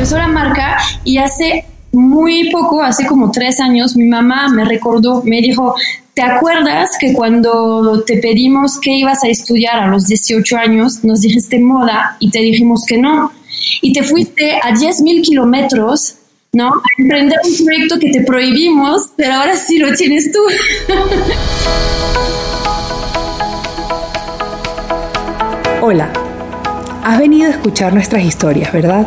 empezó la marca y hace muy poco, hace como tres años, mi mamá me recordó, me dijo, ¿te acuerdas que cuando te pedimos que ibas a estudiar a los 18 años, nos dijiste moda y te dijimos que no? Y te fuiste a 10 mil kilómetros, ¿no? A emprender un proyecto que te prohibimos, pero ahora sí lo tienes tú. Hola, has venido a escuchar nuestras historias, ¿verdad?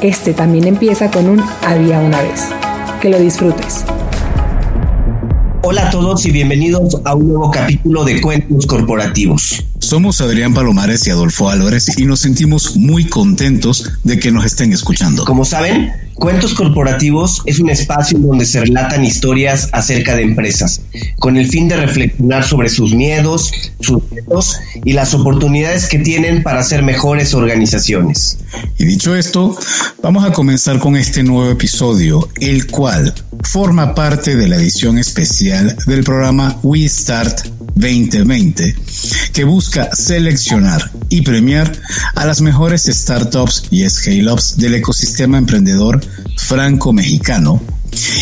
este también empieza con un había una vez. Que lo disfrutes. Hola a todos y bienvenidos a un nuevo capítulo de Cuentos Corporativos. Somos Adrián Palomares y Adolfo Álvarez y nos sentimos muy contentos de que nos estén escuchando. Como saben, Cuentos Corporativos es un espacio donde se relatan historias acerca de empresas, con el fin de reflexionar sobre sus miedos, sus retos y las oportunidades que tienen para ser mejores organizaciones. Y dicho esto, vamos a comenzar con este nuevo episodio, el cual forma parte de la edición especial del programa We Start 2020, que busca seleccionar y premiar a las mejores startups y scale-ups del ecosistema emprendedor franco-mexicano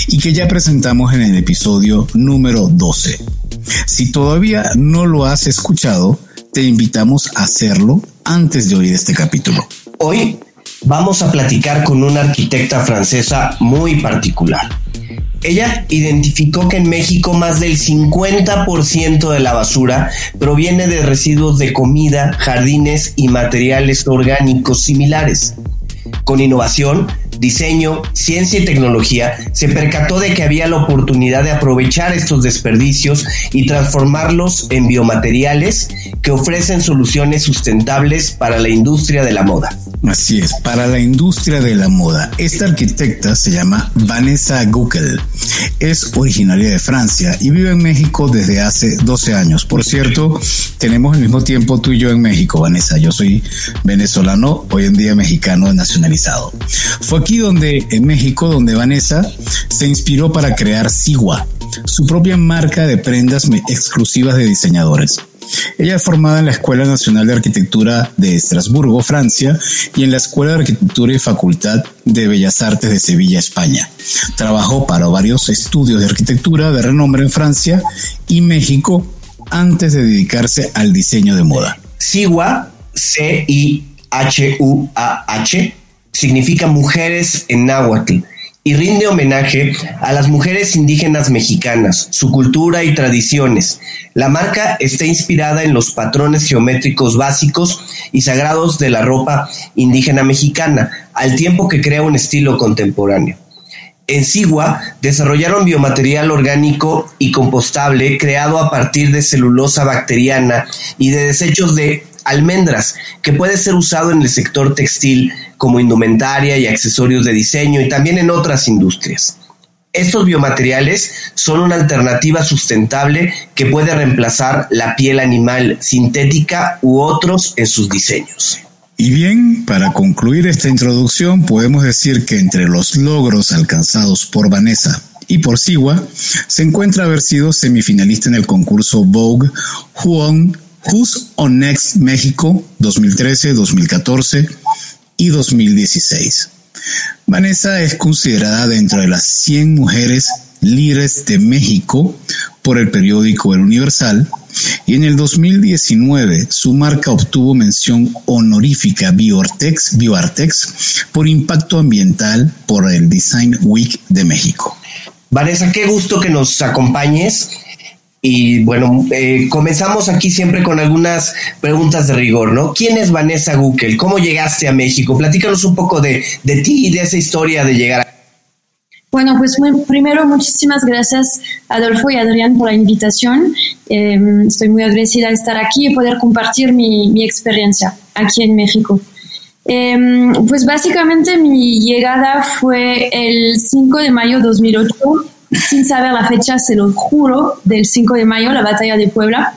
y que ya presentamos en el episodio número 12. Si todavía no lo has escuchado, te invitamos a hacerlo antes de oír este capítulo. Hoy vamos a platicar con una arquitecta francesa muy particular ella identificó que en México más del 50% de la basura proviene de residuos de comida, jardines y materiales orgánicos similares. Con innovación, diseño, ciencia y tecnología, se percató de que había la oportunidad de aprovechar estos desperdicios y transformarlos en biomateriales que ofrecen soluciones sustentables para la industria de la moda. Así es, para la industria de la moda. Esta arquitecta se llama Vanessa Guckel. Es originaria de Francia y vive en México desde hace 12 años. Por cierto, tenemos el mismo tiempo tú y yo en México, Vanessa. Yo soy venezolano, hoy en día mexicano nacionalizado. Fue aquí donde, en México, donde Vanessa se inspiró para crear Sigua, su propia marca de prendas exclusivas de diseñadores. Ella es formada en la Escuela Nacional de Arquitectura de Estrasburgo, Francia, y en la Escuela de Arquitectura y Facultad de Bellas Artes de Sevilla, España. Trabajó para varios estudios de arquitectura de renombre en Francia y México antes de dedicarse al diseño de moda. Sigua, C-I-H-U-A-H, significa mujeres en náhuatl y rinde homenaje a las mujeres indígenas mexicanas, su cultura y tradiciones. La marca está inspirada en los patrones geométricos básicos y sagrados de la ropa indígena mexicana, al tiempo que crea un estilo contemporáneo. En Sigua desarrollaron biomaterial orgánico y compostable creado a partir de celulosa bacteriana y de desechos de almendras, que puede ser usado en el sector textil como indumentaria y accesorios de diseño y también en otras industrias. Estos biomateriales son una alternativa sustentable que puede reemplazar la piel animal sintética u otros en sus diseños. Y bien, para concluir esta introducción, podemos decir que entre los logros alcanzados por Vanessa y por Sigua se encuentra haber sido semifinalista en el concurso Vogue Who Who's on Next México 2013, 2014 y 2016. Vanessa es considerada dentro de las 100 mujeres líderes de México por el periódico El Universal y en el 2019 su marca obtuvo mención honorífica Bioartex, Bioartex por impacto ambiental por el Design Week de México. Vanessa, qué gusto que nos acompañes y bueno, eh, comenzamos aquí siempre con algunas preguntas de rigor, ¿no? ¿Quién es Vanessa Guckel? ¿Cómo llegaste a México? Platícanos un poco de, de ti y de esa historia de llegar a bueno, pues primero muchísimas gracias Adolfo y Adrián por la invitación. Em, estoy muy agradecida de estar aquí y poder compartir mi, mi, experiencia aquí en México. Em, pues básicamente mi llegada fue el 5 de mayo de 2008, sin saber la fecha, se lo juro, del 5 de mayo, la batalla de Puebla.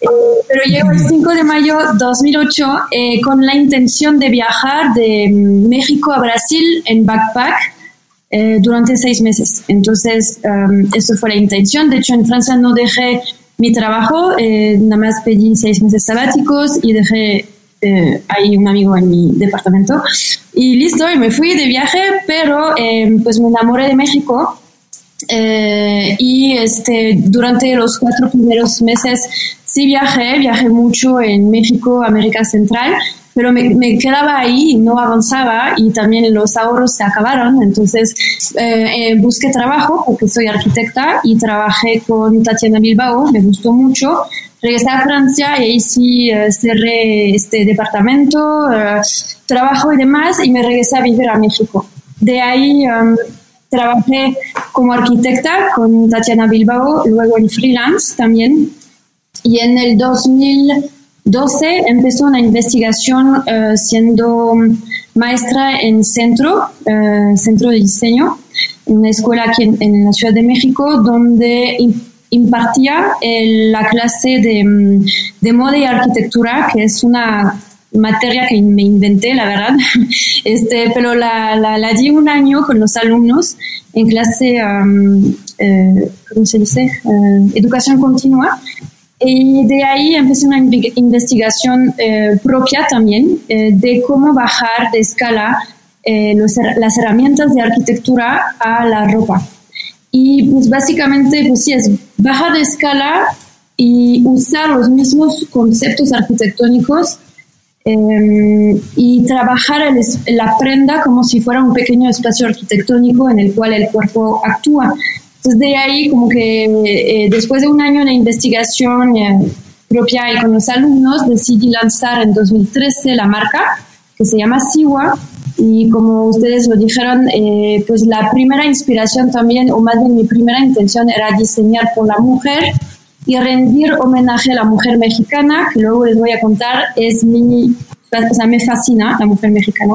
Eh, pero llego el 5 de mayo de 2008 eh, con la intención de viajar de México a Brasil en backpack eh, durante seis meses. Entonces, um, fue la intención. De hecho, en Francia no dejé mi trabajo, nada más pedí seis meses sabáticos y dejé eh, hay un amigo en mi departamento y listo, y me fui de viaje, pero eh, pues me enamoré de México eh, y este, durante los cuatro primeros meses sí viajé, viajé mucho en México, América Central, pero me, me, quedaba ahí no avanzaba y también los ahorros se acabaron. Entonces eh, busqué trabajo porque soy arquitecta y trabajé con Tatiana Bilbao, me gustó mucho regresé a Francia y ahí sí eh, cerré este departamento, eh, trabajo y demás, y me regresé a vivir a México. De ahí trabajé como arquitecta con Tatiana Bilbao, luego en freelance también. Y en el 2012 empezó una investigación uh, siendo maestra en centro, uh, centro de diseño, una escuela aquí en, en la Ciudad de México, donde impartía la clase de, mm, de, moda y arquitectura, que es una materia que me inventé, la verdad, este, pero la, la, di un año con los alumnos en clase, eh, ¿cómo se dice? Eh, educación continua. Y de ahí empecé una investigación eh, propia también de cómo bajar de escala los, las herramientas de arquitectura a la ropa. Y pues básicamente, pues sí, es bajar de escala y usar los mismos conceptos arquitectónicos em, y trabajar la prenda como si fuera un pequeño espacio arquitectónico en el cual el cuerpo actúa. Entonces de ahí como que eh, después de un año de investigación eh, propia y con los alumnos decidí lanzar en 2013 la marca que se llama Siwa y como ustedes lo dijeron, eh, pues la primera inspiración también, o más bien mi primera intención era diseñar por la mujer y rendir homenaje a la mujer mexicana, que luego les voy a contar, es mi, o sea, me fascina la mujer mexicana.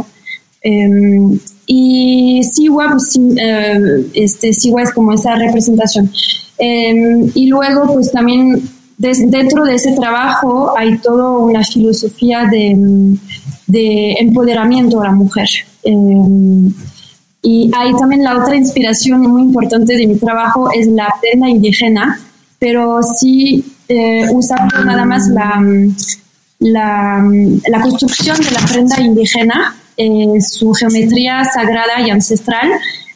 Em, y Siwa, pues, eh, este, Siwa es como esa representación. Em, y luego, pues también dentro de ese trabajo hay toda una filosofía de de empoderamiento a la mujer. Eh, y hay también la otra inspiración muy importante de mi trabajo es la prenda indígena, pero sí eh, usando nada más la, la, la, construcción de la prenda indígena, eh, su geometría sagrada y ancestral,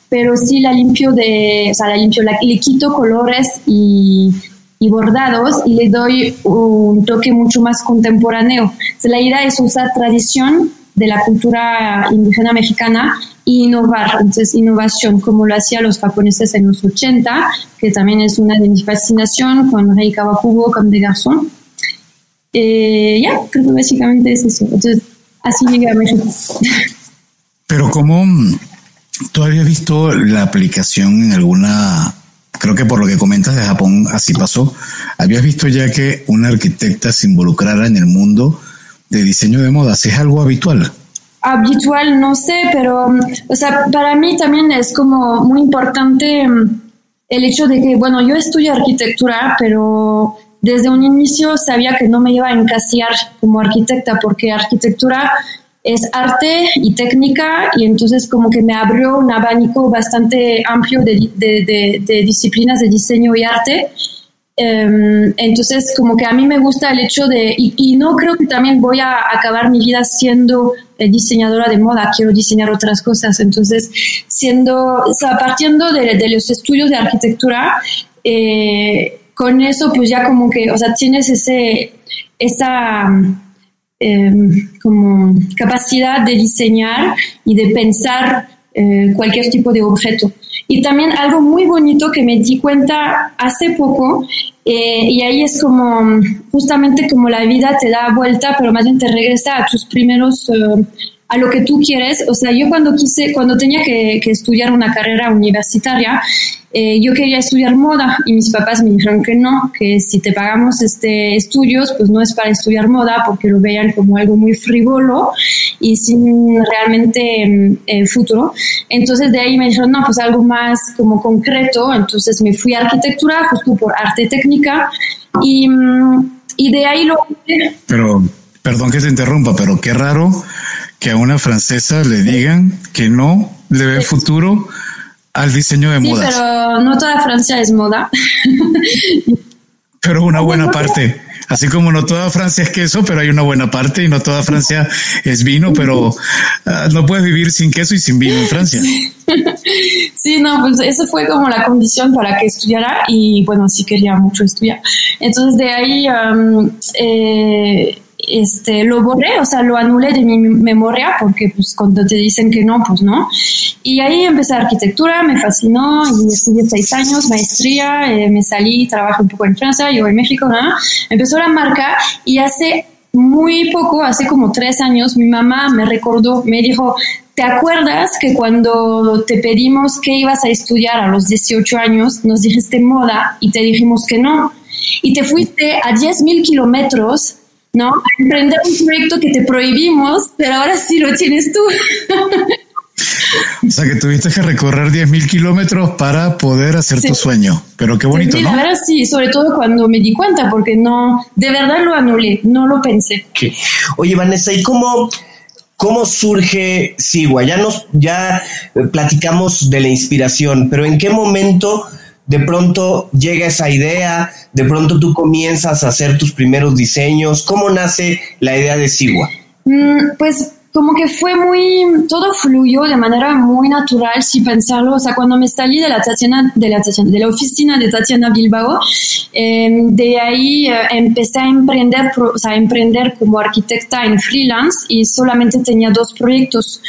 pero sí la limpio de, o sea, la limpio, la, le quito colores y, y bordados y le doy un toque mucho más contemporáneo. la idea es usar tradición de la cultura indígena mexicana e innovar, entonces innovación como lo hacían los japoneses en los 80, que también es una de mis fascinaciones con Rei Kawakubo como de Garzón. Eh, ya, creo que básicamente es eso. Entonces, así llegué a México. Pero ¿cómo tú habías visto la aplicación en alguna creo que por lo que comentas de Japón así pasó. ¿Habías visto ya que una arquitecta se involucrara en el mundo de diseño de modas? ¿Es algo habitual? Habitual, no sé, pero, o sea, para mí también es como muy importante mm, el hecho de que, bueno, yo estudio arquitectura, pero desde un inicio sabía que no me iba a encasillar como arquitecta, porque arquitectura es arte y técnica y entonces como que me abrió un abanico bastante amplio de, de, disciplinas de diseño y arte. Em, entonces como que a mí me gusta el hecho de, y, no creo que también voy a acabar mi vida siendo eh, diseñadora de moda, quiero diseñar otras cosas. Entonces, siendo, o sea, partiendo de, los estudios de arquitectura, eh, con eso pues ya como que, o sea, tienes ese, esa Em, como capacidad de diseñar y de pensar eh, cualquier tipo de objeto. Y también algo muy bonito que me di cuenta hace poco, eh, y ahí es como justamente como la vida te da vuelta, pero más bien te regresa a tus primeros, eh, a lo que tú quieres. O sea, yo cuando quise, cuando tenía que, que estudiar una carrera universitaria, eh, yo quería estudiar moda y mis papás me dijeron que no, que si te pagamos este estudios, pues no es para estudiar moda porque lo veían como algo muy frívolo y sin realmente mm, eh, futuro. Entonces de ahí me dijeron, no, pues algo más como concreto. Entonces me fui a arquitectura justo por arte técnica y, mm, y de ahí lo... Pero, perdón que te interrumpa, pero qué raro que a una francesa le digan que no le ve futuro al diseño de sí, modas. pero no toda Francia es moda. pero una buena parte. Así como no toda Francia es queso, pero hay una buena parte y no toda Francia es vino, pero uh, no puedes vivir sin queso y sin vino en Francia. Sí, no, pues eso fue como la condición para que estudiara y bueno, sí quería mucho estudiar. Entonces de ahí um, eh, este, lo borré, o sea, lo anulé de mi memoria porque pues cuando te dicen que no, pues no. Y ahí empecé arquitectura, me fascinó y estudié seis años, maestría, eh, me salí, trabajé un poco en Francia, yo en México, ¿no? Empezó la marca y hace muy poco, hace como tres años, mi mamá me recordó, me dijo, ¿te acuerdas que cuando te pedimos que ibas a estudiar a los 18 años, nos dijiste moda y te dijimos que no? Y te fuiste a 10 mil kilómetros ¿no? emprender un proyecto que te prohibimos, pero ahora sí lo tienes tú. O sea que tuviste que recorrer 10.000 kilómetros para poder hacer tu sueño. Pero qué bonito, sí, ¿no? Verdad sí, sobre todo cuando me di cuenta, porque no, de verdad lo anulé, no lo pensé. Oye, Vanessa, ¿y cómo, cómo surge Sigua? Ya nos, ya platicamos de la inspiración, pero ¿en qué momento de pronto llega esa idea, de pronto tú comienzas a hacer tus primeros diseños. ¿Cómo nace la idea de Sigua? Mm, pues como que fue muy, todo fluyó de manera muy natural, si pensarlo. O sea, cuando me salí de la, Tatiana, de la, Tatiana, de la oficina de Tatiana Bilbao, eh, de ahí eh, empecé a emprender, o sea, a emprender como arquitecta en freelance y solamente tenía dos proyectos.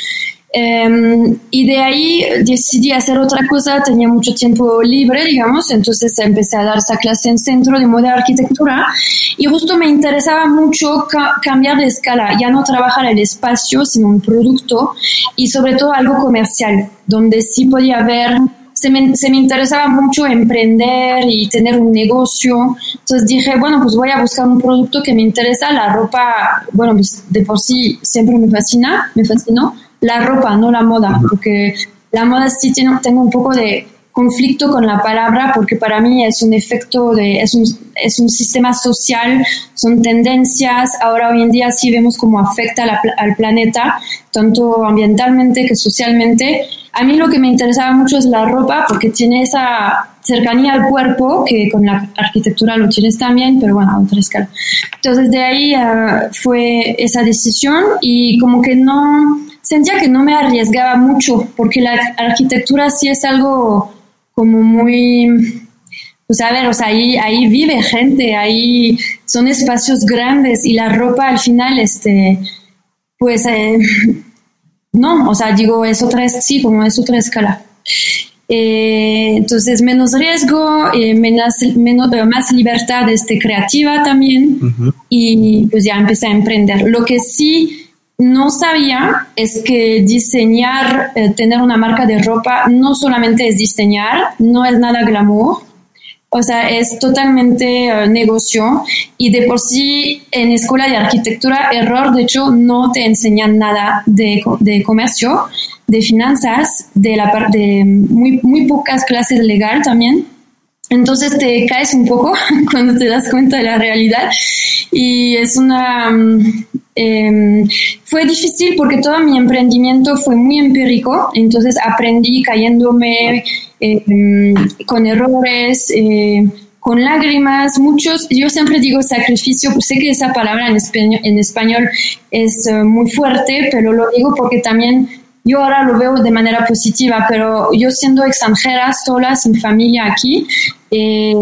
Um, y de ahí decidí hacer otra cosa, tenía mucho tiempo libre, digamos, entonces empecé a dar esa clase en centro de moda y arquitectura y justo me interesaba mucho ca cambiar de escala, ya no trabajar el espacio, sino un producto y sobre todo algo comercial, donde sí podía ver se me, se me, interesaba mucho emprender y tener un negocio. Entonces dije, bueno, pues voy a buscar un producto que me interesa. La ropa, bueno, pues de por sí siempre me fascina, me fascinó la ropa, no la moda, porque la moda sí tiene, tengo un poco de conflicto con la palabra porque para mí es un efecto de, es un, es un sistema social, son tendencias, ahora hoy en día sí vemos cómo afecta la, al planeta, tanto ambientalmente que socialmente. A mí lo que me interesaba mucho es la ropa porque tiene esa cercanía al cuerpo, que con la arquitectura lo tienes también, pero bueno, a otra escala. Entonces de ahí uh, fue esa decisión y como que no, sentía que no me arriesgaba mucho, porque la arquitectura sí es algo como muy, pues a ver, o sea, ahí, ahí vive gente, ahí son espacios grandes y la ropa al final, este, pues, eh, no, o sea, digo, es otra, sí, como es otra escala. Eh, entonces, menos riesgo, eh, menos, menos, más libertad este, creativa también. Uh -huh. Y pues ya empecé a emprender. Lo que sí no sabía es que diseñar, eh, tener una marca de ropa, no solamente es diseñar, no es nada glamour, o sea, es totalmente uh, negocio y de por sí en escuela de arquitectura, error, de hecho, no te enseñan nada de, de comercio, de finanzas, de la parte, de muy, muy pocas clases legal también. Entonces te caes un poco cuando te das cuenta de la realidad y es una... Eh, fue difícil porque todo mi emprendimiento fue muy empírico, entonces aprendí cayéndome eh, con errores, eh, con lágrimas, muchos, yo siempre digo sacrificio, pues sé que esa palabra en español, en español es uh, muy fuerte, pero lo digo porque también yo ahora lo veo de manera positiva, pero yo siendo extranjera, sola, sin familia aquí, eh,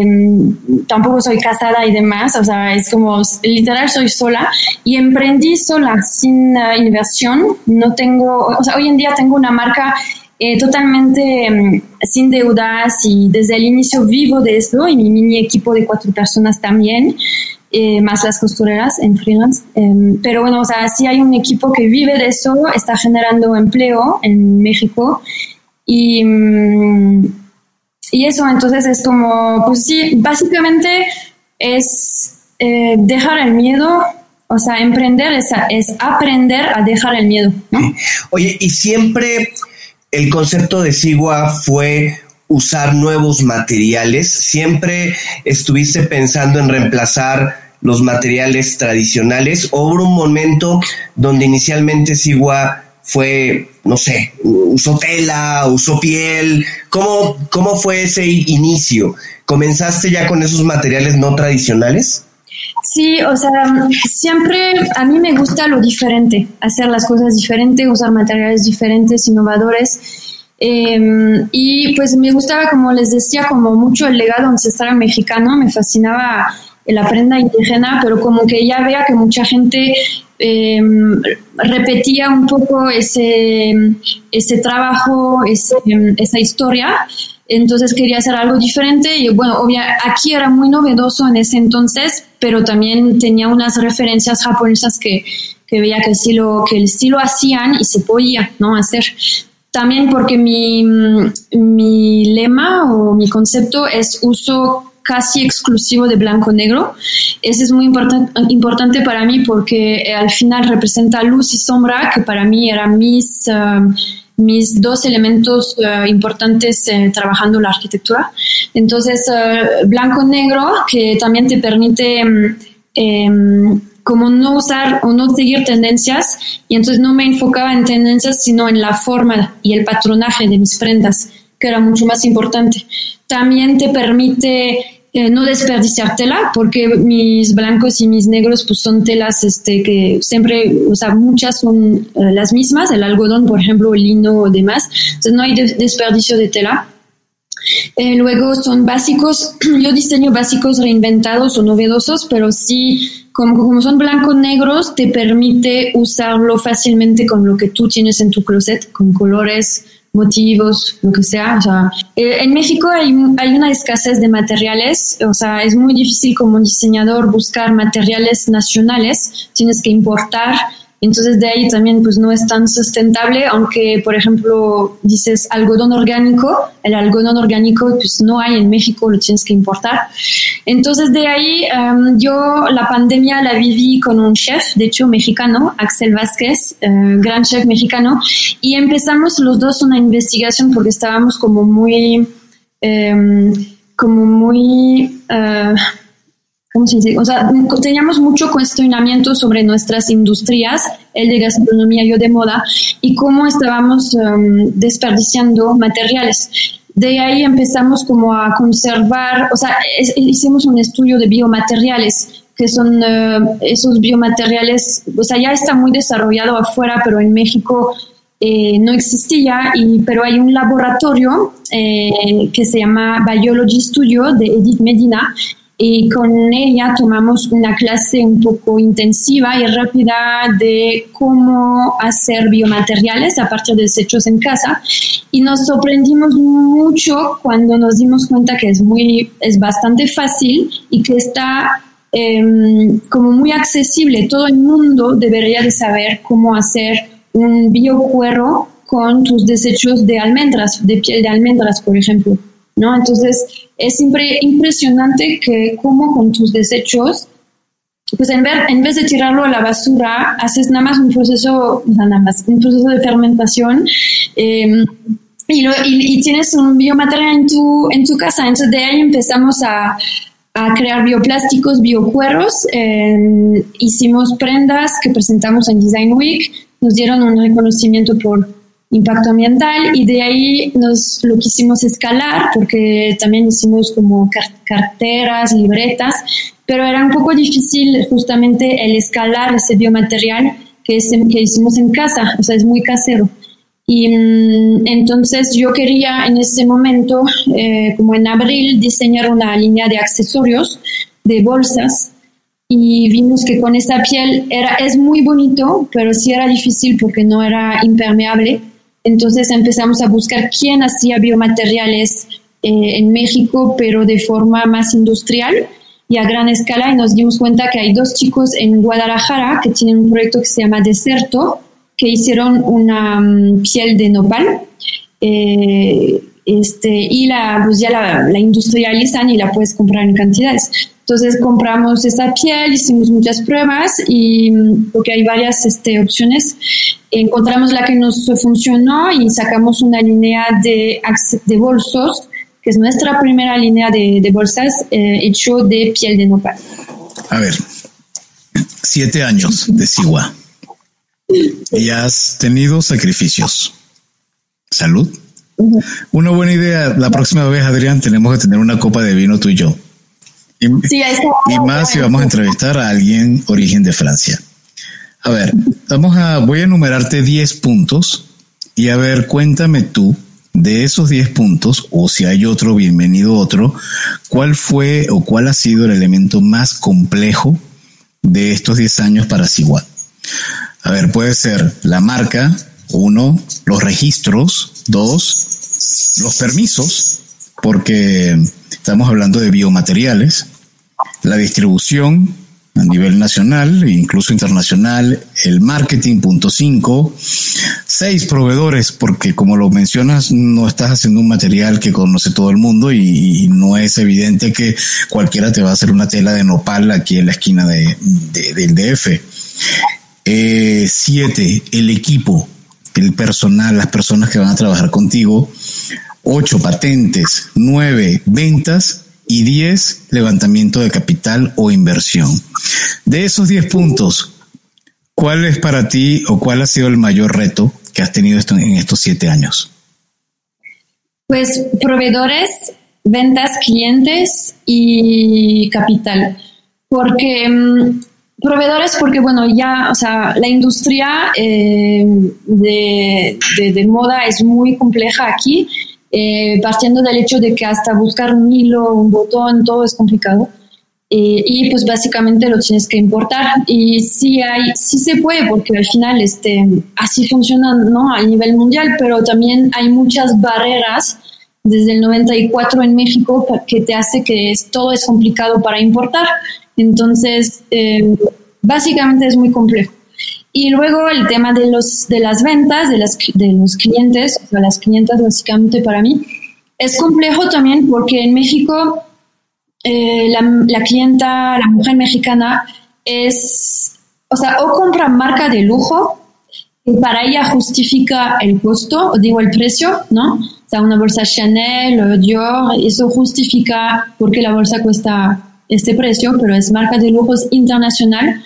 tampoco soy casada y demás, o sea, es como literal soy sola y emprendí sola, sin uh, inversión, no tengo, o sea, hoy en día tengo una marca eh, totalmente um, sin deudas y desde el inicio vivo de esto y mi mini equipo de cuatro personas también. Eh, más las costureras en freelance. Eh, pero bueno, o sea, sí hay un equipo que vive de eso, está generando empleo en México y, y eso, entonces es como, pues sí, básicamente es eh, dejar el miedo, o sea, emprender es, es aprender a dejar el miedo. Oye, y siempre el concepto de Sigua fue usar nuevos materiales, siempre estuviste pensando en reemplazar los materiales tradicionales o hubo un momento donde inicialmente Sigua fue, no sé, usó tela, usó piel, ¿cómo, cómo fue ese inicio? ¿Comenzaste ya con esos materiales no tradicionales? Sí, o sea, siempre a mí me gusta lo diferente, hacer las cosas diferentes, usar materiales diferentes, innovadores. Em, y pues me gustaba, como les decía, como mucho el legado ancestral mexicano, me fascinaba la prenda indígena, pero como que ya vea que mucha gente em, repetía un poco ese, ese trabajo, esa historia. Entonces quería hacer algo diferente y bueno, obvia, aquí era muy novedoso en ese entonces, pero también tenía unas referencias japonesas que, que veía que sí, lo, que sí lo hacían y se podía ¿no? hacer. También porque mi, mi lema o mi concepto es uso casi exclusivo de blanco-negro. Ese es muy importante para mí porque eh, al final representa luz y sombra, que para mí eran mis, eh, mis dos elementos eh, importantes trabajando la arquitectura. Entonces, blanco-negro, que también te permite mm, em, como no usar o no seguir tendencias, y entonces no me enfocaba en tendencias, sino en la forma y el patronaje de mis prendas, que era mucho más importante. También te permite eh, no desperdiciar tela, porque mis blancos y mis negros pues son telas este, que siempre, o sea, muchas son eh, las mismas, el algodón, por ejemplo, el lino o demás, entonces no hay desperdicio de tela. Eh, luego son básicos, yo diseño básicos reinventados o novedosos, pero sí, como, como son blancos negros, te permite usarlo fácilmente con lo que tú tienes en tu closet, con colores, motivos, lo que sea. O sea eh, en México hay, hay, una escasez de materiales, o sea, es muy difícil como diseñador buscar materiales nacionales, tienes que importar entonces de ahí también pues no es tan sustentable, aunque por ejemplo dices algodón orgánico, el algodón orgánico pues no hay en México, lo tienes que importar. Entonces de ahí em, yo la pandemia la viví con un chef, de hecho mexicano, Axel Vázquez, eh, gran chef mexicano, y empezamos los dos una investigación porque estábamos como muy, em, como muy... Uh, ¿cómo se dice? O sea, teníamos mucho cuestionamiento sobre nuestras industrias, el de gastronomía, yo de moda, y cómo estábamos um, desperdiciando materiales. De ahí empezamos como a conservar, o sea, hicimos un estudio de biomateriales, que son uh, esos biomateriales, o sea, ya está muy desarrollado afuera, pero en México eh, no existía, y, pero hay un laboratorio eh, que se llama Biology Studio de Edith Medina, y con ella tomamos una clase un poco intensiva y rápida de cómo hacer biomateriales a partir de desechos en casa. Y nos sorprendimos mucho cuando nos dimos cuenta que es muy es bastante fácil y que está em, como muy accesible. Todo el mundo debería de saber cómo hacer un biocuero con tus desechos de almendras de piel de almendras por ejemplo ¿no? Entonces, es siempre impresionante que como con tus desechos, pues en, ver, en vez de tirarlo a la basura, haces nada más un proceso, nada más, un proceso de fermentación em, y, tienes un biomaterial en tu, en tu casa. Entonces, de ahí empezamos a, a crear bioplásticos, biocueros. Em, hicimos prendas que presentamos en Design Week. Nos dieron un reconocimiento por impacto ambiental y de ahí nos lo quisimos escalar porque también hicimos como carteras, libretas, pero era un poco difícil justamente el escalar ese biomaterial que, es, hicimos en casa, o sea, es muy casero. Y mm, entonces yo quería en ese momento, eh, como en abril, diseñar una línea de accesorios, de bolsas, y vimos que con esa piel era, es muy bonito, pero sí era difícil porque no era impermeable. Entonces empezamos a buscar quién hacía biomateriales eh, en México, pero de forma más industrial y a gran escala, y nos dimos cuenta que hay dos chicos en Guadalajara que tienen un proyecto que se llama Deserto, que hicieron una mm, piel de nopal. Eh, este, y la, pues ya la, la, industrializan y la puedes comprar en cantidades. Entonces compramos esa piel, hicimos muchas pruebas y porque hay varias este, opciones, encontramos la que nos funcionó y sacamos una línea de, de bolsos, que es nuestra primera línea de, de bolsas eh, hecho de piel de nopal. A ver, siete años de Sigua y has tenido sacrificios. Salud. Una buena idea. La próxima vez, Adrián, tenemos que tener una copa de vino tú y yo. Y, y más si vamos a entrevistar a alguien origen de Francia. A ver, vamos a, voy a enumerarte 10 puntos y a ver, cuéntame tú de esos 10 puntos, o si hay otro, bienvenido otro, cuál fue o cuál ha sido el elemento más complejo de estos 10 años para Siguat. A ver, puede ser la marca, uno, los registros, dos, los permisos, porque estamos hablando de biomateriales, la distribución a nivel nacional e incluso internacional, el marketing, punto cinco, seis proveedores, porque como lo mencionas, no estás haciendo un material que conoce todo el mundo y, no es evidente que cualquiera te va a hacer una tela de nopal aquí en la esquina de, del DF. Eh, siete, el equipo, el personal, las personas que van a trabajar contigo. Ocho, patentes. Nueve, ventas. Y diez, levantamiento de capital o inversión. De esos diez puntos, ¿cuál es para ti o cuál ha sido el mayor reto que has tenido en estos siete años? Pues proveedores, ventas, clientes y capital. Porque mm, Proveedores porque, bueno, ya, o sea, la industria eh, de, de, moda es muy compleja aquí, eh, partiendo del hecho de que hasta buscar un hilo, un botón, todo es complicado. Eh, y pues básicamente lo tienes que importar. Y sí, hay, sí se puede, porque al final este, así funciona ¿no? a nivel mundial, pero también hay muchas barreras desde el 94 en México que te hace que todo es complicado para importar. Entonces, eh, básicamente es muy complejo. Y luego el tema de, los, de las ventas, de, las, de los clientes, o las clientas básicamente para mí, es complejo también porque en México eh, la, clienta, la mujer mexicana, es, o sea, o compra marca de lujo, y para ella justifica el costo, o digo el precio, ¿no? O sea, una bolsa Chanel Dior, eso justifica porque la bolsa cuesta este precio, pero es marca de lujos internacional,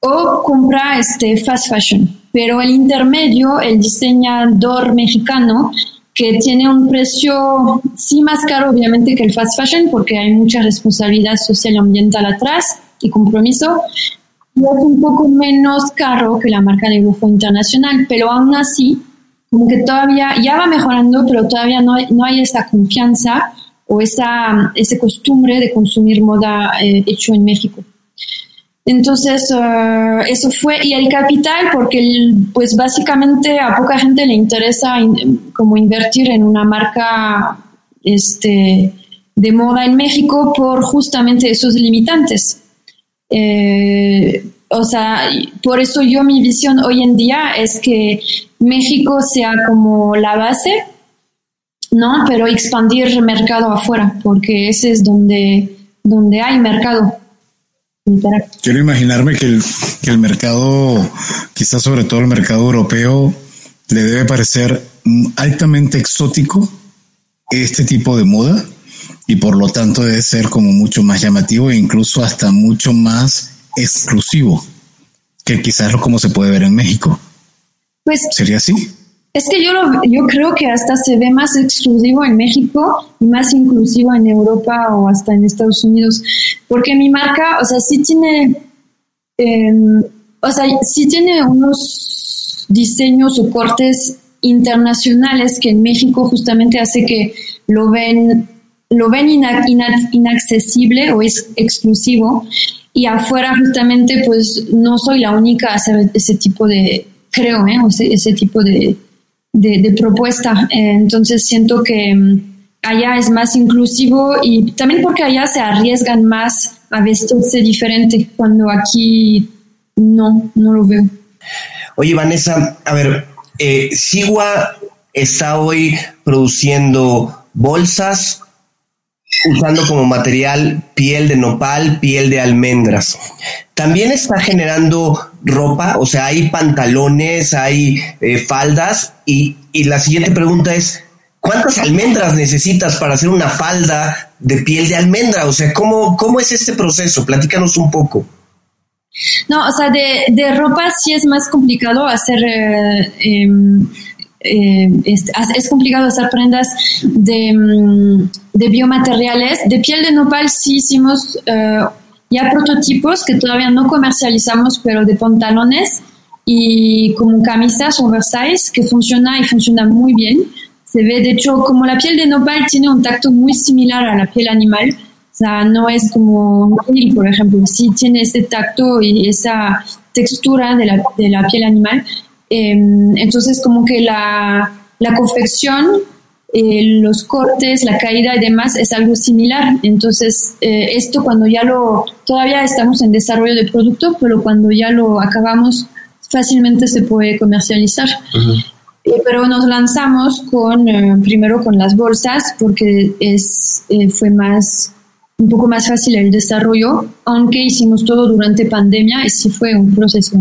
o compra este fast fashion. Pero el intermedio, el diseñador mexicano, que tiene un precio sí más caro obviamente que el fast fashion, porque hay mucha responsabilidad social y ambiental atrás y compromiso, y es un poco menos caro que la marca de lujo internacional, pero aún así, como que todavía ya va mejorando, pero todavía no hay, no hay esta confianza o esa, esa costumbre de consumir moda eh, hecho en México. Entonces, eh, eso fue, y el capital, porque pues básicamente a poca gente le interesa como invertir en una marca este, de moda en México por justamente esos limitantes. Eh, o sea, por eso yo mi visión hoy en día es que México sea como la base ¿no? Pero expandir el mercado afuera, porque ese es donde, donde hay mercado. Quiero imaginarme que el, que el mercado, quizás sobre todo el mercado europeo, le debe parecer altamente exótico este tipo de moda y por lo tanto debe ser como mucho más llamativo e incluso hasta mucho más exclusivo que quizás como se puede ver en México. Pues sería así. Es que yo, yo creo que hasta se ve más exclusivo en México y más inclusivo en Europa o hasta en Estados Unidos, porque mi marca, o sea, sí tiene, em, o sea, sí tiene unos diseños o cortes internacionales que en México justamente hace que lo ven, lo ven inaccesible o es exclusivo y afuera justamente pues no soy la única a hacer ese tipo de, creo, ¿eh? ese tipo de, de, propuesta. Eh, entonces siento que mm, allá es más inclusivo y también porque allá se arriesgan más a vestirse diferente cuando aquí no, no lo veo. Oye, Vanessa, a ver, eh, Sigua está hoy produciendo bolsas usando como material piel de nopal, piel de almendras. También está generando ropa, o sea, hay pantalones, hay eh, faldas y, y la siguiente pregunta es, ¿cuántas almendras necesitas para hacer una falda de piel de almendra? O sea, ¿cómo, cómo es este proceso? Platícanos un poco. No, o sea, de, de ropa sí es más complicado hacer eh, em, eh, es, complicado hacer prendas de, mm, de, biomateriales. De piel de nopal sí hicimos eh, ya prototipos que todavía no comercializamos, pero de pantalones y como camisas oversize que funciona y funciona muy bien. Se ve, de hecho, como la piel de nopal tiene un tacto muy similar a la piel animal. O sea, no es como por ejemplo, sí tiene ese tacto y esa textura de la, de la piel animal. Em, entonces, como que la, la confección, eh, los cortes, la caída y demás es algo similar. Entonces, eh, esto cuando ya lo, todavía estamos en desarrollo de producto, pero cuando ya lo acabamos, fácilmente se puede comercializar. Eh, pero nos lanzamos con, primero con las bolsas, porque es, fue más un poco más fácil el desarrollo, aunque hicimos todo durante pandemia y sí fue un proceso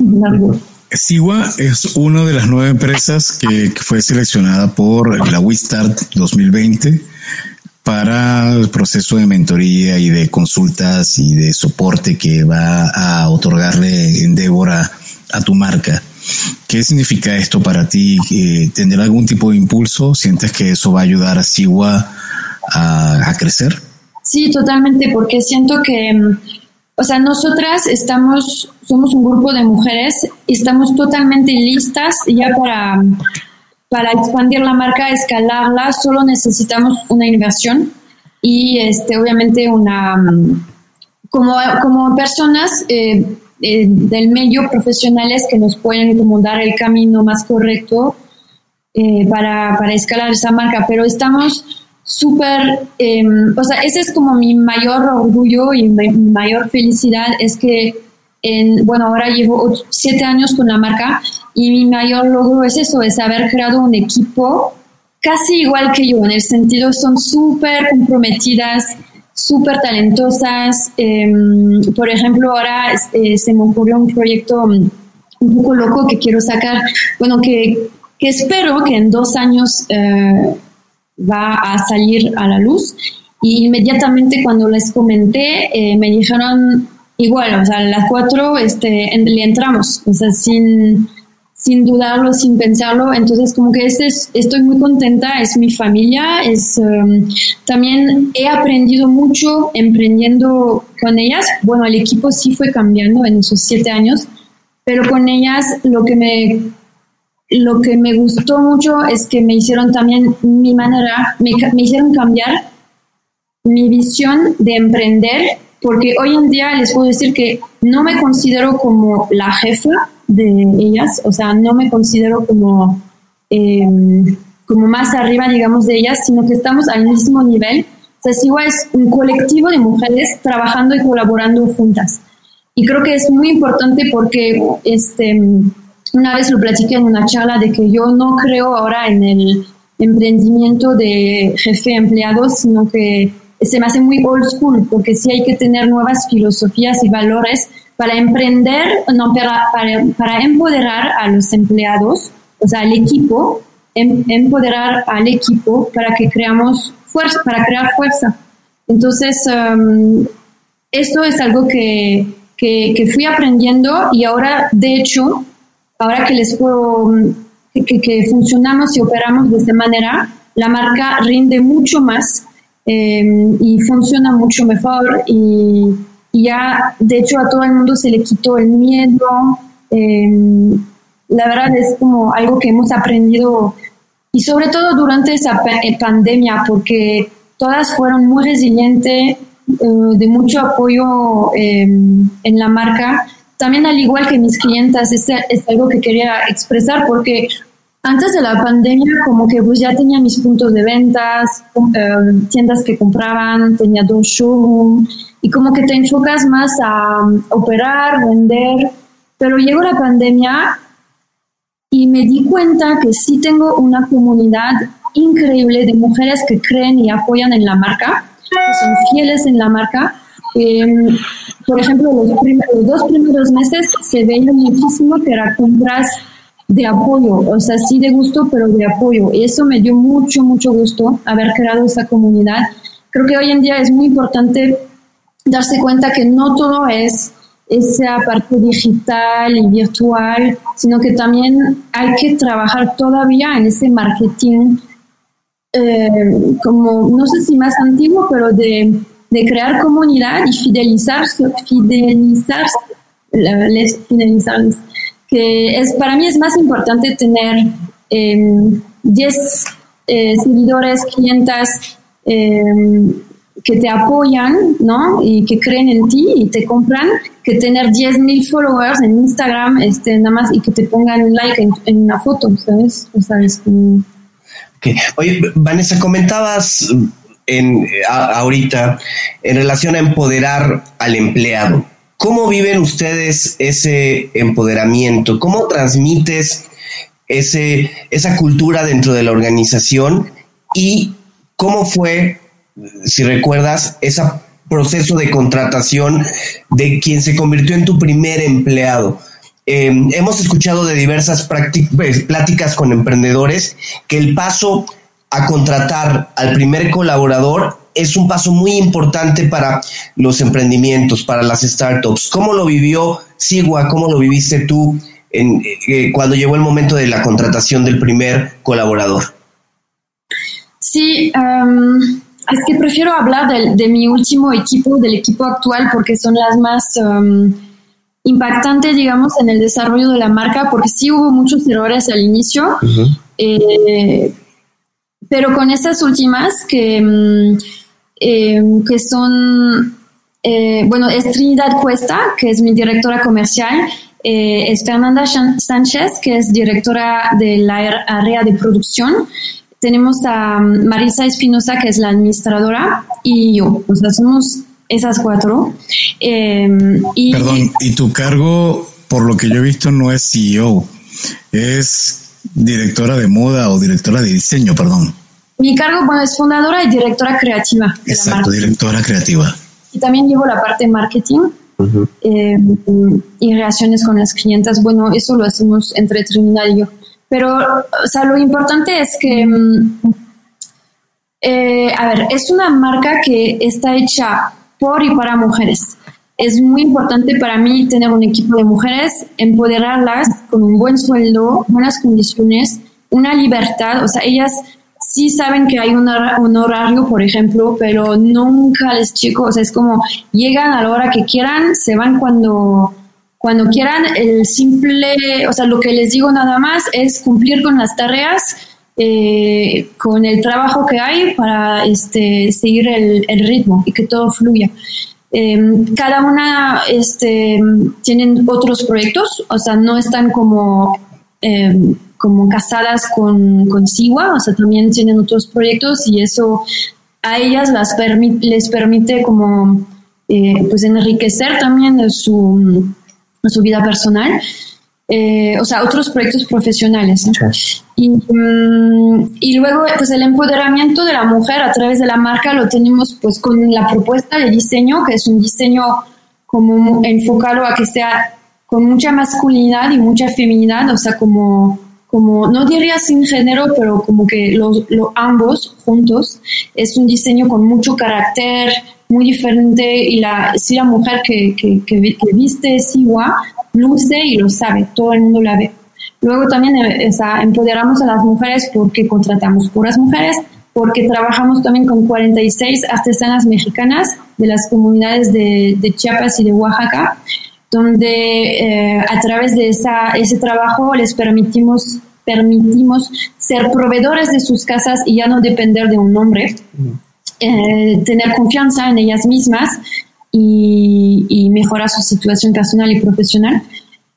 largo. Sigua es una de las nueve empresas que, fue seleccionada por la WeStart 2020 para el proceso de mentoría y de consultas y de soporte que va a otorgarle Endeavor a, tu marca. ¿Qué significa esto para ti? Eh, ¿Tener algún tipo de impulso? ¿Sientes que eso va a ayudar a Sigua a, a crecer? Sí, totalmente, porque siento que mm, o sea, nosotras estamos, somos un grupo de mujeres y estamos totalmente listas ya para, para expandir la marca, escalarla, solo necesitamos una inversión y este, obviamente una, como, como personas eh, eh, del medio profesionales que nos pueden como dar el camino más correcto eh, para, para escalar esa marca, pero estamos súper, em, o sea, ese es como mi mayor orgullo y mi mayor felicidad, es que, en, bueno, ahora llevo siete años con la marca y mi mayor logro es eso, es haber creado un equipo casi igual que yo, en el sentido son súper comprometidas, súper talentosas. Em, por ejemplo, ahora eh, se me ocurrió un proyecto un poco loco que quiero sacar, bueno, que, que espero que en dos años... Eh, va a salir a la luz. Y inmediatamente cuando les comenté, eh, me dijeron igual, o sea, a las cuatro este, le entramos, o sea, sin, sin dudarlo, sin pensarlo. Entonces, como que este estoy muy contenta, es mi familia, es, um, también he aprendido mucho emprendiendo con ellas. Bueno, el equipo sí fue cambiando en esos siete años, pero con ellas lo que me lo que me gustó mucho es que me hicieron también mi manera, me, hicieron cambiar mi visión de emprender, porque hoy en día les puedo decir que no me considero como la jefa de ellas, o sea, no me considero como, em, como más arriba, digamos, de ellas, sino que estamos al mismo nivel. O sea, igual es un colectivo de mujeres trabajando y colaborando juntas. Y creo que es muy importante porque este, una vez lo platiqué en una charla de que yo no creo ahora en el emprendimiento de jefe empleado, sino que se me hace muy old school, porque sí hay que tener nuevas filosofías y valores para emprender, no, para, para, empoderar a los empleados, o sea, al equipo, em, empoderar al equipo para que creamos fuerza, para crear fuerza. Entonces, um, esto es algo que, que fui aprendiendo y ahora, de hecho, ahora que les puedo, que, funcionamos y operamos de esta manera, la marca rinde mucho más em, y funciona mucho mejor y, ya, de hecho, a todo el mundo se le quitó el miedo. Em, la verdad es como algo que hemos aprendido y sobre todo durante esa eh, pandemia, porque todas fueron muy resilientes, eh, de mucho apoyo em, en la marca también al igual que mis clientas, es, es algo que quería expresar porque antes de la pandemia como que pues ya tenía mis puntos de ventas, em, tiendas que compraban, tenía dos showrooms y como que te enfocas más a um, operar, vender, pero llegó la pandemia y me di cuenta que sí tengo una comunidad increíble de mujeres que creen y apoyan en la marca, que son fieles en la marca. Em, por ejemplo, los, los, dos primeros meses se veía muchísimo que era compras de apoyo, o sea, sí de gusto, pero de apoyo. Y eso me dio mucho, mucho gusto haber creado esa comunidad. Creo que hoy en día es muy importante darse cuenta que no todo es esa parte digital y virtual, sino que también hay que trabajar todavía en ese marketing, eh, como no sé si más antiguo, pero de, de crear comunidad y fidelizar, fidelizar, les fidelizarles que es, para mí es más importante tener 10 eh, seguidores, clientas em, que te apoyan, ¿no? Y que creen en ti y te compran, que tener 10 mil followers en Instagram, este, nada más, y que te pongan like en, una foto, ¿sabes? O sea, Oye, Vanessa, comentabas ahorita en relación a empoderar al empleado. ¿Cómo viven ustedes ese empoderamiento? ¿Cómo transmites ese, esa cultura dentro de la organización? ¿Y cómo fue, si recuerdas, ese proceso de contratación de quien se convirtió en tu primer empleado? Em, hemos escuchado de diversas pues, pláticas con emprendedores que el paso a contratar al primer colaborador es un paso muy importante para los emprendimientos, para las startups. ¿Cómo lo vivió Sigua? ¿Cómo lo viviste tú en, eh, cuando llegó el momento de la contratación del primer colaborador? Sí, es que prefiero hablar de, mi último equipo, del equipo actual, porque son las más impactantes, digamos, en el desarrollo de la marca, porque sí hubo muchos errores al inicio, eh, pero con estas últimas que mm, Em, que son, eh, bueno, es Trinidad Cuesta, que es mi directora comercial, eh, es Fernanda Sánchez, que es directora del área de producción. Tenemos a Marisa Espinosa, que es la administradora, y yo. O sea, somos esas cuatro. Em, y, Perdón, y tu cargo, por lo que yo he visto, no es CEO, es directora de moda o directora de diseño, perdón. Mi cargo, bueno, es fundadora y directora creativa. Exacto, directora creativa. Y también llevo la parte de marketing eh, y relaciones con las clientas. Bueno, eso lo hacemos entre Trinidad y yo. Pero, o sea, lo importante es que, mm, eh, a ver, es una marca que está hecha por y para mujeres. Es muy importante para mí tener un equipo de mujeres, empoderarlas con un buen sueldo, buenas condiciones, una libertad. O sea, ellas sí saben que hay un, horario, por ejemplo, pero nunca les chicos, es como llegan a la hora que quieran, se van cuando, cuando quieran. El simple, o sea, lo que les digo nada más es cumplir con las tareas, eh, con el trabajo que hay para este, seguir el, ritmo y que todo fluya. Em, cada una este, tienen otros proyectos, o sea, no están como... Em, como casadas con, con Siwa, o sea, también tienen otros proyectos y eso a ellas las les permite como eh, pues enriquecer también su, su vida personal. Eh, o sea, otros proyectos profesionales. Y, mm, y, luego, pues el empoderamiento de la mujer a través de la marca lo tenemos pues con la propuesta de diseño, que es un diseño como enfocado a que sea con mucha masculinidad y mucha feminidad, o sea, como como, no diría sin género, pero como que los, ambos juntos, es un diseño con mucho carácter, muy diferente y la, si la mujer que, que, que, viste es igual, luce y lo sabe, todo el mundo la ve. Luego también eh, empoderamos a las mujeres porque contratamos puras mujeres, porque trabajamos también con 46 artesanas mexicanas de las comunidades de, de Chiapas y de Oaxaca donde eh, a través de esa, ese trabajo les permitimos, permitimos ser proveedores de sus casas y ya no depender de un hombre, eh, tener confianza en ellas mismas y, mejorar su situación personal y profesional.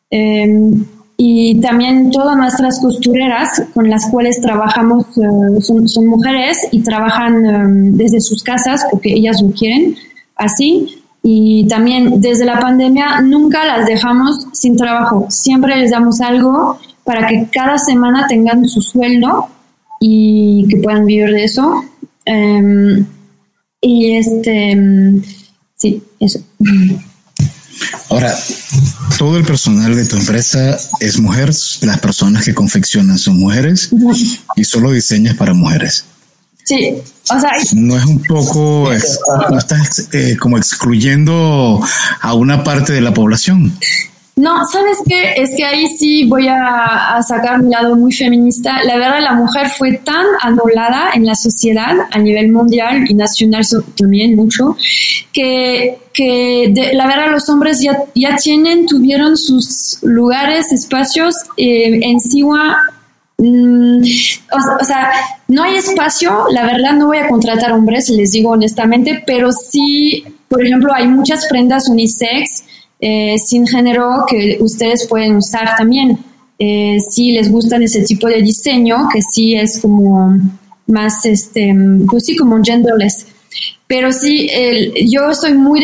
Eh, y también todas nuestras costureras con las cuales trabajamos son, son, mujeres y trabajan desde sus casas porque ellas lo quieren así y también desde la pandemia nunca las dejamos sin trabajo. Siempre les damos algo para que cada semana tengan su sueldo y que puedan vivir de eso. Em, y este, sí, eso. Ahora, todo el personal de tu empresa es mujer, las personas que confeccionan son mujeres y solo diseñas para mujeres. Sí, o sea, no es un poco, no estás eh, como excluyendo a una parte de la población. No, ¿sabes qué? Es que ahí sí voy a, sacar mi lado muy feminista. La verdad, la mujer fue tan anulada en la sociedad a nivel mundial y nacional también mucho, que, que la verdad los hombres ya, ya tienen, tuvieron sus lugares, espacios eh, en Siwa. Mm, o, sea, no hay espacio, la verdad no voy a contratar hombres, les digo honestamente, pero sí, por ejemplo, hay muchas prendas unisex eh, sin género que ustedes pueden usar también. Eh, si les gusta ese tipo de diseño, que sí es como más, este, pues sí, como genderless. Pero sí, yo soy muy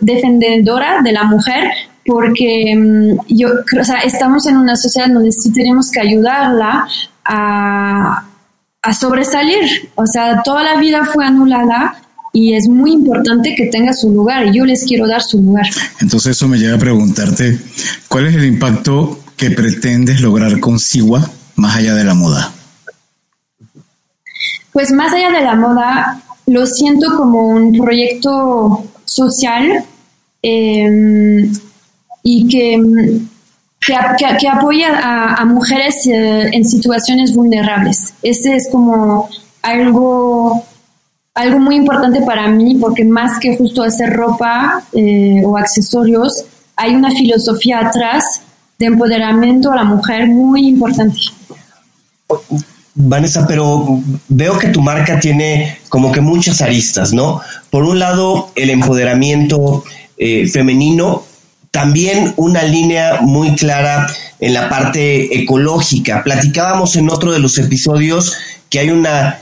defendedora de la mujer porque mm, yo, o sea, estamos en una sociedad donde sí tenemos que ayudarla a, a sobresalir. O sea, toda la vida fue anulada y es muy importante que tenga su lugar y yo les quiero dar su lugar. Entonces eso me lleva a preguntarte, ¿cuál es el impacto que pretendes lograr con Siwa más allá de la moda? Pues más allá de la moda, lo siento como un proyecto social em, y que, que, apoya a, mujeres eh, en situaciones vulnerables. Ese es como algo algo muy importante para mí, porque más que justo hacer ropa eh, o accesorios, hay una filosofía atrás de empoderamiento a la mujer muy importante. Vanessa, pero veo que tu marca tiene como que muchas aristas, ¿no? Por un lado, el empoderamiento eh, femenino, también una línea muy clara en la parte ecológica. Platicábamos en otro de los episodios que hay una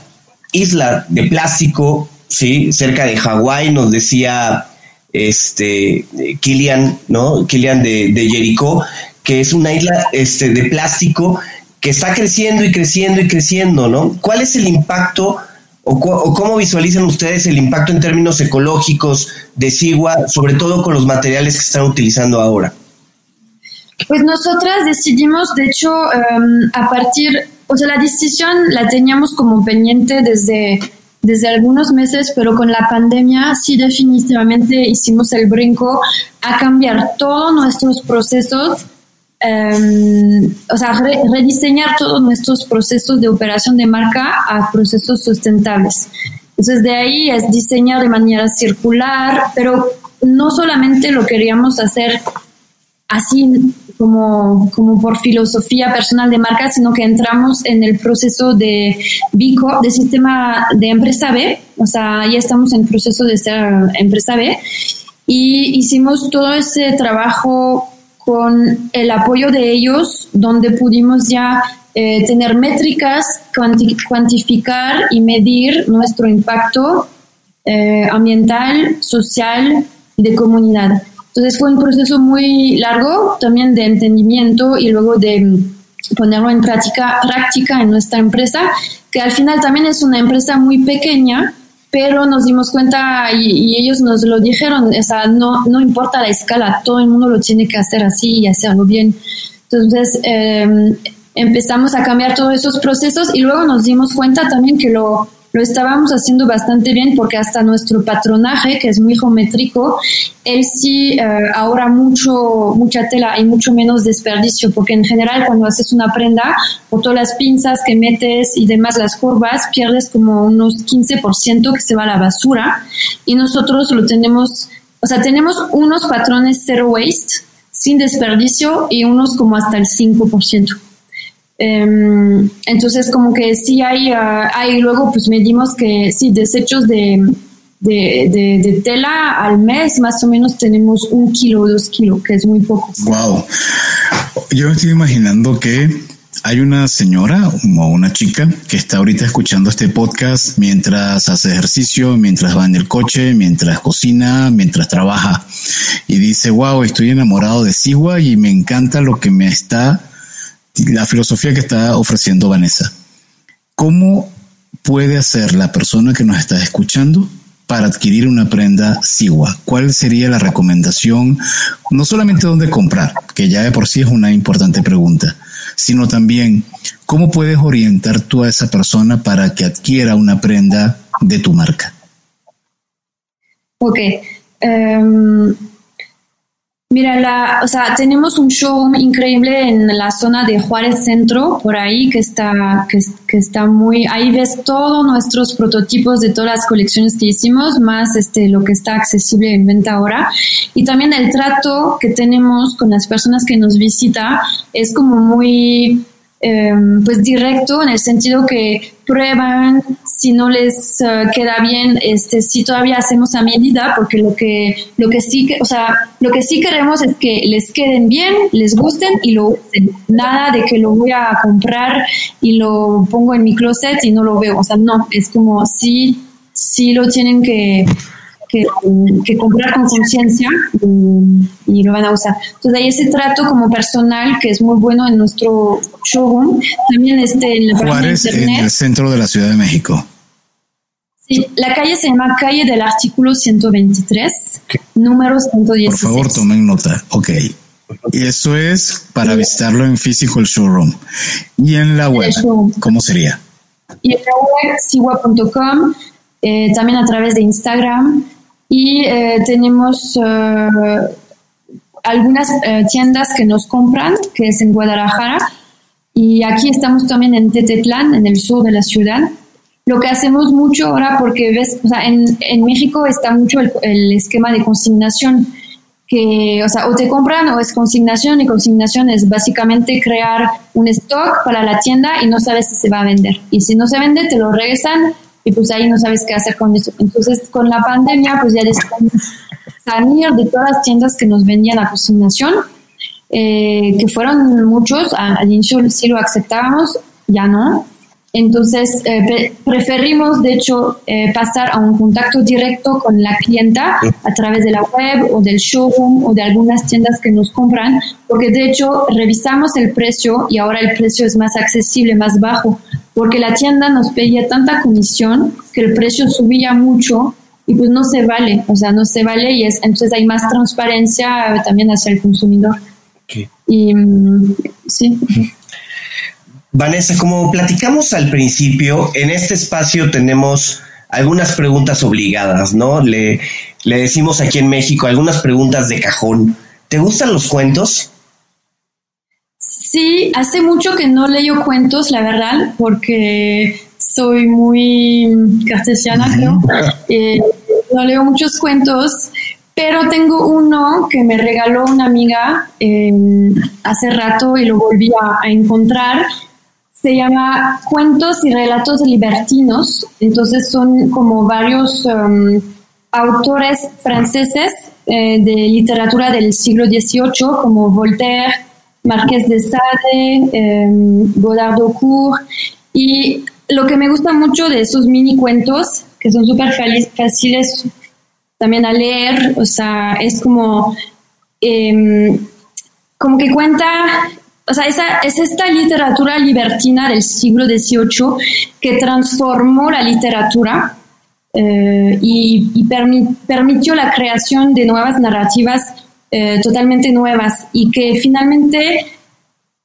isla de plástico, ¿sí? Cerca de Hawái, nos decía este Kilian, ¿no? Kilian de, de Jericó, que es una isla este, de plástico que está creciendo y creciendo y creciendo, ¿no? ¿Cuál es el impacto o, cómo visualizan ustedes el impacto en términos ecológicos de Sigua, sobre todo con los materiales que están utilizando ahora? Pues nosotras decidimos, de hecho, em, a partir o sea, la decisión la teníamos como pendiente desde, desde algunos meses, pero con la pandemia sí definitivamente hicimos el brinco a cambiar todos nuestros procesos, em, o sea, rediseñar todos nuestros procesos de operación de marca a procesos sustentables. Entonces, de ahí es diseñar de manera circular, pero no solamente lo queríamos hacer así como, como por filosofía personal de marca, sino que entramos en el proceso de BICO, de sistema de empresa B, o sea, ya estamos en proceso de ser empresa B, y hicimos todo ese trabajo con el apoyo de ellos, donde pudimos ya eh, tener métricas, cuantificar y medir nuestro impacto eh, ambiental, social y de comunidad. Entonces fue un proceso muy largo también de entendimiento y luego de mm, ponerlo en práctica, práctica en nuestra empresa, que al final también es una empresa muy pequeña, pero nos dimos cuenta y, ellos nos lo dijeron, o sea, no, no importa la escala, todo el mundo lo tiene que hacer así y hacerlo bien. Entonces em, empezamos a cambiar todos esos procesos y luego nos dimos cuenta también que lo lo estábamos haciendo bastante bien porque hasta nuestro patronaje, que es muy geométrico, él sí eh, ahorra mucho, mucha tela y mucho menos desperdicio, porque en general cuando haces una prenda, por todas las pinzas que metes y demás las curvas, pierdes como unos 15% que se va a la basura y nosotros lo tenemos, o sea, tenemos unos patrones zero waste, sin desperdicio y unos como hasta el 5%. Em, entonces, como que sí hay, ah, hay, luego pues medimos que sí, desechos de, de, tela al mes, más o menos tenemos un kilo o dos kilos, que es muy poco. Wow. Yo estoy imaginando que hay una señora o una chica que está ahorita escuchando este podcast mientras hace ejercicio, mientras va en el coche, mientras cocina, mientras trabaja y dice, wow, estoy enamorado de Sigua y me encanta lo que me está la filosofía que está ofreciendo Vanessa. ¿Cómo puede hacer la persona que nos está escuchando para adquirir una prenda Siwa? ¿Cuál sería la recomendación? No solamente dónde comprar, que ya de por sí es una importante pregunta, sino también cómo puedes orientar tú a esa persona para que adquiera una prenda de tu marca. Ok. Em, Mira, la, o sea, tenemos un showroom increíble en la zona de Juárez Centro, por ahí, que está, que, que, está muy, ahí ves todos nuestros prototipos de todas las colecciones que hicimos, más este, lo que está accesible en venta ahora. Y también el trato que tenemos con las personas que nos visitan es como muy, Em, pues directo en el sentido que prueban si no les eh, queda bien este si todavía hacemos a medida porque lo que lo que sí o sea lo que sí queremos es que les queden bien les gusten y lo usen. Nada de que lo voy a comprar y lo pongo en mi closet y no lo veo. O sea no es como si si lo tienen que que, comprar con conciencia y, lo van a usar. Entonces hay ese trato como personal que es muy bueno en nuestro showroom. También este, en la Juárez, en el centro de la Ciudad de México. Sí, la calle se llama Calle del Artículo 123, número 116. Por favor, tomen nota. Ok. Y eso es para visitarlo en físico el showroom. Y en la web, ¿cómo sería? Y en la web, siwa.com, eh, también a través de Instagram y eh, tenemos eh, algunas eh, tiendas que nos compran, que es en Guadalajara, y aquí estamos también en Tetetlán, en el sur de la ciudad. Lo que hacemos mucho ahora, porque ves, o sea, en, en México está mucho el, el, esquema de consignación, que, o sea, o te compran o es consignación, y consignación es básicamente crear un stock para la tienda y no sabes si se va a vender. Y si no se vende, te lo regresan y pues ahí no sabes qué hacer con eso. Entonces, con la pandemia, pues ya decidimos salir de todas las tiendas que nos vendían a consignación, eh, que fueron muchos, al inicio sí lo aceptábamos, ya no. Entonces, eh, preferimos, de hecho, eh, pasar a un contacto directo con la clienta a través de la web o del showroom o de algunas tiendas que nos compran, porque de hecho revisamos el precio y ahora el precio es más accesible, más bajo, porque la tienda nos pedía tanta comisión que el precio subía mucho y pues no se vale, o sea, no se vale y es, entonces hay más transparencia también hacia el consumidor. Y mm, sí. Vanessa, como platicamos al principio, en este espacio tenemos algunas preguntas obligadas, ¿no? Le, le decimos aquí en México algunas preguntas de cajón. ¿Te gustan los cuentos? Sí, hace mucho que no leo cuentos, la verdad, porque soy muy cartesiana, creo. Eh, no leo muchos cuentos, pero tengo uno que me regaló una amiga em, hace rato y lo volví a, encontrar. Se llama Cuentos y Relatos Libertinos. Entonces son como varios em, autores franceses eh, de literatura del siglo XVIII, como Voltaire, Marqués de Sade, eh, Godard Y lo que me gusta mucho de esos mini cuentos, que son súper fáciles también a leer, o sea, es como, em, como que cuenta, o sea, esa, es esta literatura libertina del siglo XVIII que transformó la literatura eh, y, permitió la creación de nuevas narrativas eh, totalmente nuevas y que finalmente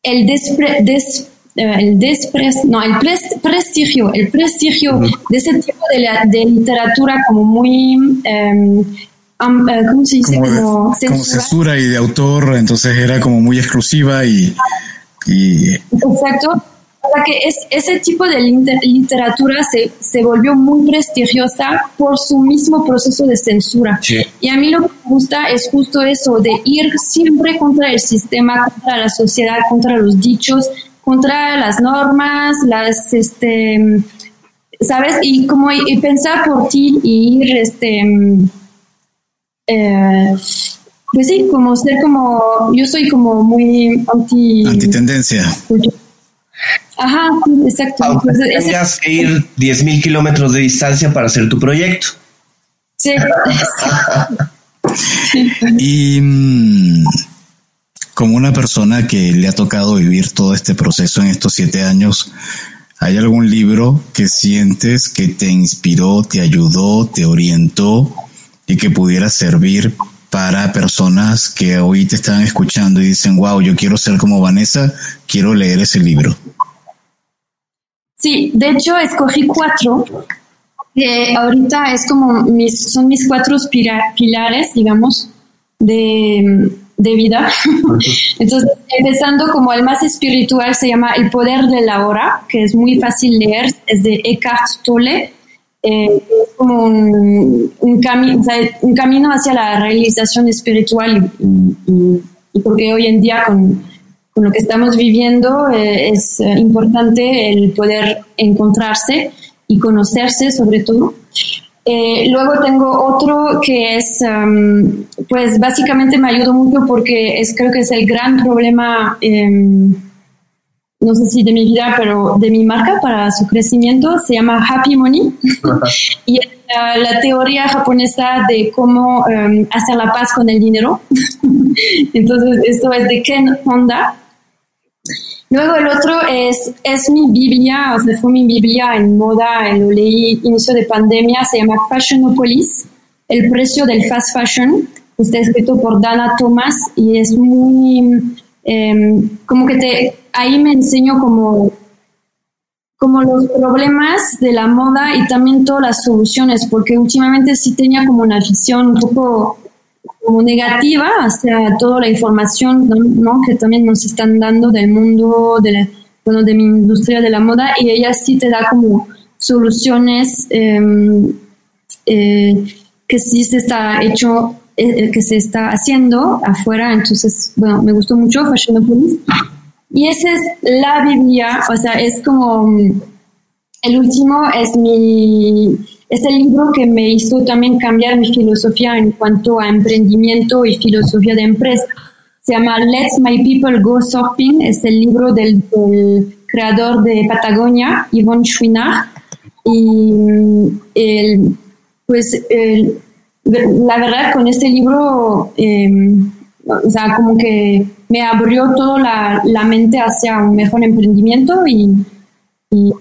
el, despre, des, eh, el despres, no, el prestigio, el prestigio de ese tipo de, de literatura como muy... Um, um, ¿Cómo se dice? Como, como, censura. y de autor, entonces era como muy exclusiva y... y... Exacto que es, ese tipo de literatura se, se, volvió muy prestigiosa por su mismo proceso de censura. Y a mí lo que me gusta es justo eso, de ir siempre contra el sistema, contra la sociedad, contra los dichos, contra las normas, las, este, ¿sabes? Y como y pensar por ti y ir, este, eh, pues sí, como ser como, yo soy como muy anti... Antitendencia. Ajá, exacto. Aunque tengas que ir 10.000 kilómetros de distancia para hacer tu proyecto. Sí. y mm, como una persona que le ha tocado vivir todo este proceso en estos siete años, ¿hay algún libro que sientes que te inspiró, te ayudó, te orientó y que pudiera servir para personas que hoy te están escuchando y dicen, wow, yo quiero ser como Vanessa, quiero leer ese libro? Sí, de hecho escogí cuatro, que ahorita es como mis, son mis cuatro pilares, digamos, de, de vida. Entonces, empezando como el más espiritual, se llama El Poder de la Hora, que es muy fácil leer, es de Eckhart Tolle. Eh, es como un, un, un, camino hacia la realización espiritual y, porque hoy en día con, con lo que estamos viviendo eh, es eh, importante el poder encontrarse y conocerse sobre todo. Eh, luego tengo otro que es, pues básicamente me ayudó mucho porque es creo que es el gran problema, em, no sé si de mi vida, pero de mi marca para su crecimiento. Se llama Happy Money y es la teoría japonesa de cómo em, hacer la paz con el dinero. Entonces, esto es de Ken Honda Luego el otro es, es mi Biblia, o sea, fue mi Biblia en moda, lo leí inicio de pandemia, se llama Fashionopolis, el precio del fast fashion, está escrito por Dana Thomas y es muy, em, como que te, ahí me enseño como, como los problemas de la moda y también todas las soluciones, porque últimamente sí tenía como una visión un poco como negativa hacia toda la información ¿no? que también nos están dando del mundo de, bueno, de mi industria de la moda y ella sí te da como soluciones em, eh, que sí se está hecho eh, eh, que se está haciendo afuera entonces bueno me gustó mucho Fashionopolis y esa es la Biblia o sea es como el último es mi es el libro que me hizo también cambiar mi filosofía en cuanto a emprendimiento y filosofía de empresa. Se llama Let's My People Go Surfing. Es el libro del, creador de Patagonia, Yvonne Chouinard. Y el, pues la verdad con este libro, em, o sea, como que me abrió toda la, la mente hacia un mejor emprendimiento y, y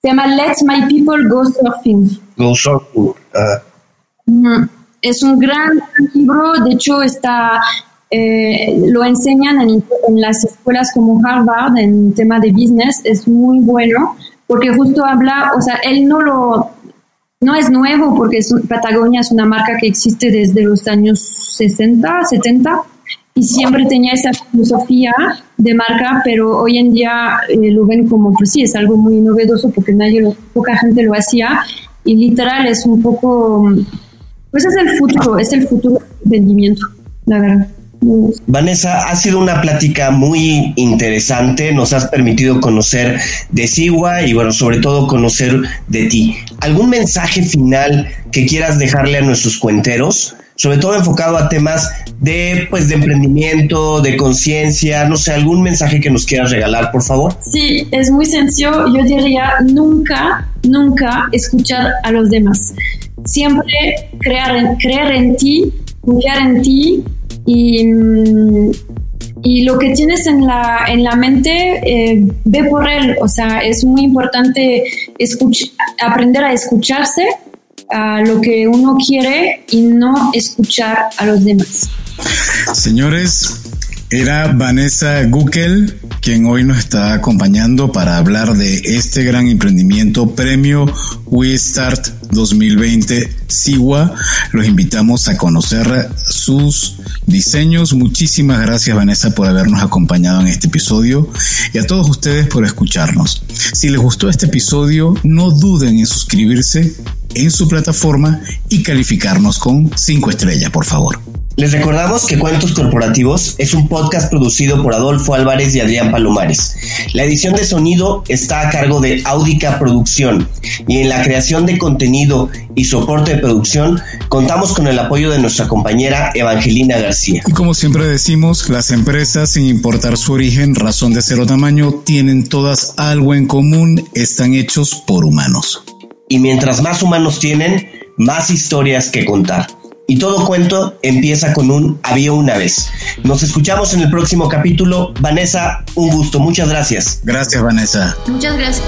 se llama Let My People Go Surfing. Go Surfing. Es un gran libro, de hecho está, eh, lo enseñan en, las escuelas como Harvard en tema de business, es muy bueno porque justo habla, o sea, él no lo, no es nuevo porque Patagonia es una marca que existe desde los años 60, 70 y siempre tenía esa filosofía de marca, pero hoy en día eh, lo ven como, pues sí, es algo muy novedoso porque nadie, poca gente lo hacía y literal es un poco, pues es el futuro, es el futuro del vendimiento, la verdad. Vanessa, ha sido una plática muy interesante, nos has permitido conocer de Sigua y bueno, sobre todo conocer de ti. ¿Algún mensaje final que quieras dejarle a nuestros cuenteros? sobre todo enfocado a temas de, pues, de emprendimiento, de conciencia, no sé, algún mensaje que nos quieras regalar, por favor. Sí, es muy sencillo. Yo diría nunca, nunca escuchar a los demás. Siempre creer, creer en ti, confiar en ti y, y lo que tienes en la, en la mente, eh, ve por él. O sea, es muy importante aprender a escucharse a lo que uno quiere y no escuchar a los demás. Señores, era Vanessa Guckel quien hoy nos está acompañando para hablar de este gran emprendimiento premio We Start 2020 Siwa. Los invitamos a conocer sus diseños. Muchísimas gracias Vanessa por habernos acompañado en este episodio y a todos ustedes por escucharnos. Si les gustó este episodio, no duden en suscribirse en su plataforma y calificarnos con 5 estrellas, por favor. Les recordamos que Cuentos Corporativos es un podcast producido por Adolfo Álvarez y Adrián Palomares. La edición de sonido está a cargo de Audica Producción y en la creación de contenido y soporte de producción contamos con el apoyo de nuestra compañera Evangelina García. Y como siempre decimos, las empresas, sin importar su origen, razón de ser o tamaño, tienen todas algo en común, están hechos por humanos. Y mientras más humanos tienen, más historias que contar. Y todo cuento empieza con un había una vez. Nos escuchamos en el próximo capítulo. Vanessa, un gusto. Muchas gracias. Gracias, Vanessa. Muchas gracias.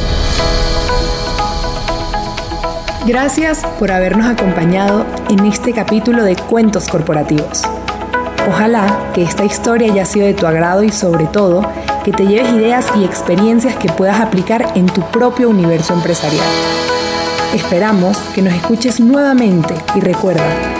Gracias por habernos acompañado en este capítulo de Cuentos Corporativos. Ojalá que esta historia haya sido de tu agrado y sobre todo que te lleves ideas y experiencias que puedas aplicar en tu propio universo empresarial. Esperamos que nos escuches nuevamente y recuerda,